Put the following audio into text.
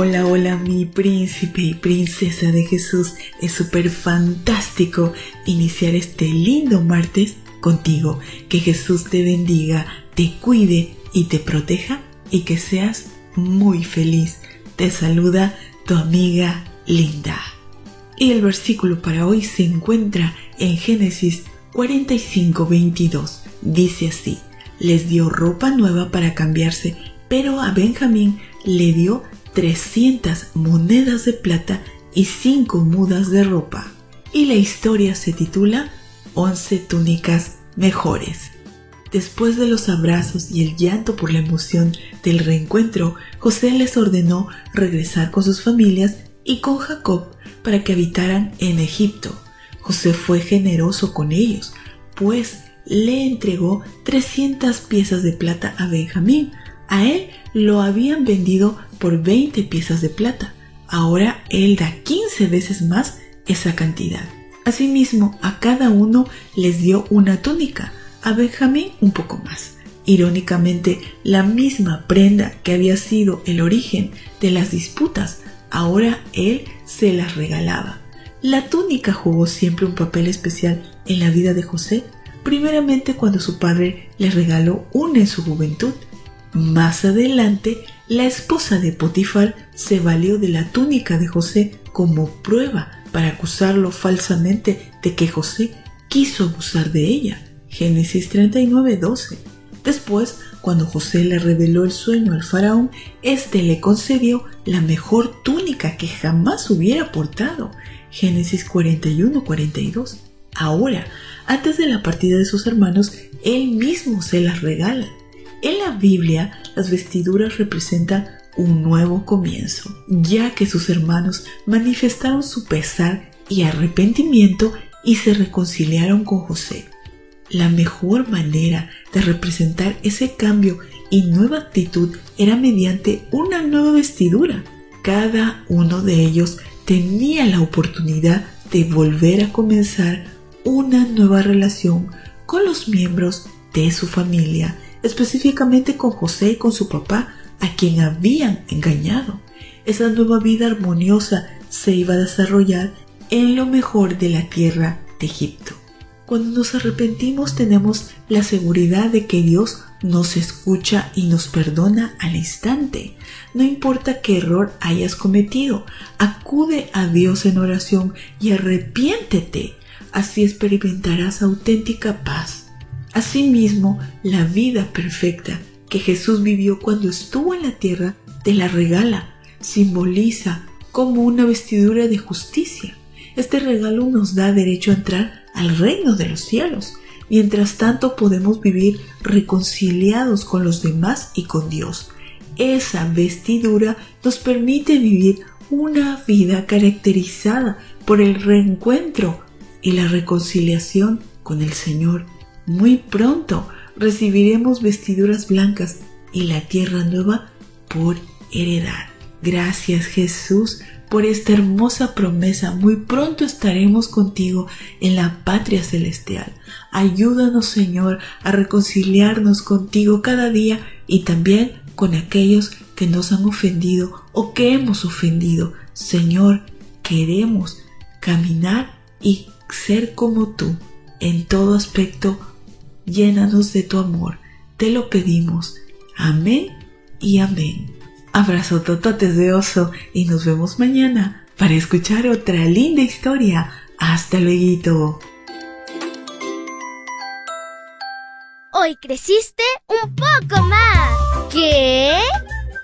Hola, hola mi príncipe y princesa de Jesús. Es súper fantástico iniciar este lindo martes contigo. Que Jesús te bendiga, te cuide y te proteja y que seas muy feliz. Te saluda tu amiga Linda. Y el versículo para hoy se encuentra en Génesis 45, 22. Dice así, les dio ropa nueva para cambiarse, pero a Benjamín le dio 300 monedas de plata y 5 mudas de ropa. Y la historia se titula 11 túnicas mejores. Después de los abrazos y el llanto por la emoción del reencuentro, José les ordenó regresar con sus familias y con Jacob para que habitaran en Egipto. José fue generoso con ellos, pues le entregó 300 piezas de plata a Benjamín. A él lo habían vendido por 20 piezas de plata. Ahora él da 15 veces más esa cantidad. Asimismo, a cada uno les dio una túnica, a Benjamín un poco más. Irónicamente, la misma prenda que había sido el origen de las disputas, ahora él se las regalaba. La túnica jugó siempre un papel especial en la vida de José, primeramente cuando su padre le regaló una en su juventud. Más adelante, la esposa de Potifar se valió de la túnica de José como prueba para acusarlo falsamente de que José quiso abusar de ella. Génesis 39:12. Después, cuando José le reveló el sueño al faraón, éste le concedió la mejor túnica que jamás hubiera portado. Génesis 41:42. Ahora, antes de la partida de sus hermanos, él mismo se las regala. En la Biblia, las vestiduras representan un nuevo comienzo, ya que sus hermanos manifestaron su pesar y arrepentimiento y se reconciliaron con José. La mejor manera de representar ese cambio y nueva actitud era mediante una nueva vestidura. Cada uno de ellos tenía la oportunidad de volver a comenzar una nueva relación con los miembros de su familia específicamente con José y con su papá, a quien habían engañado. Esa nueva vida armoniosa se iba a desarrollar en lo mejor de la tierra de Egipto. Cuando nos arrepentimos tenemos la seguridad de que Dios nos escucha y nos perdona al instante. No importa qué error hayas cometido, acude a Dios en oración y arrepiéntete. Así experimentarás auténtica paz. Asimismo, la vida perfecta que Jesús vivió cuando estuvo en la tierra te la regala, simboliza como una vestidura de justicia. Este regalo nos da derecho a entrar al reino de los cielos. Mientras tanto podemos vivir reconciliados con los demás y con Dios. Esa vestidura nos permite vivir una vida caracterizada por el reencuentro y la reconciliación con el Señor muy pronto recibiremos vestiduras blancas y la tierra nueva por heredad. Gracias Jesús por esta hermosa promesa. Muy pronto estaremos contigo en la patria celestial. Ayúdanos Señor a reconciliarnos contigo cada día y también con aquellos que nos han ofendido o que hemos ofendido. Señor, queremos caminar y ser como tú en todo aspecto llénanos de tu amor. Te lo pedimos. Amén y amén. Abrazo tototes de oso y nos vemos mañana para escuchar otra linda historia. Hasta luego. Hoy creciste un poco más. ¿Qué?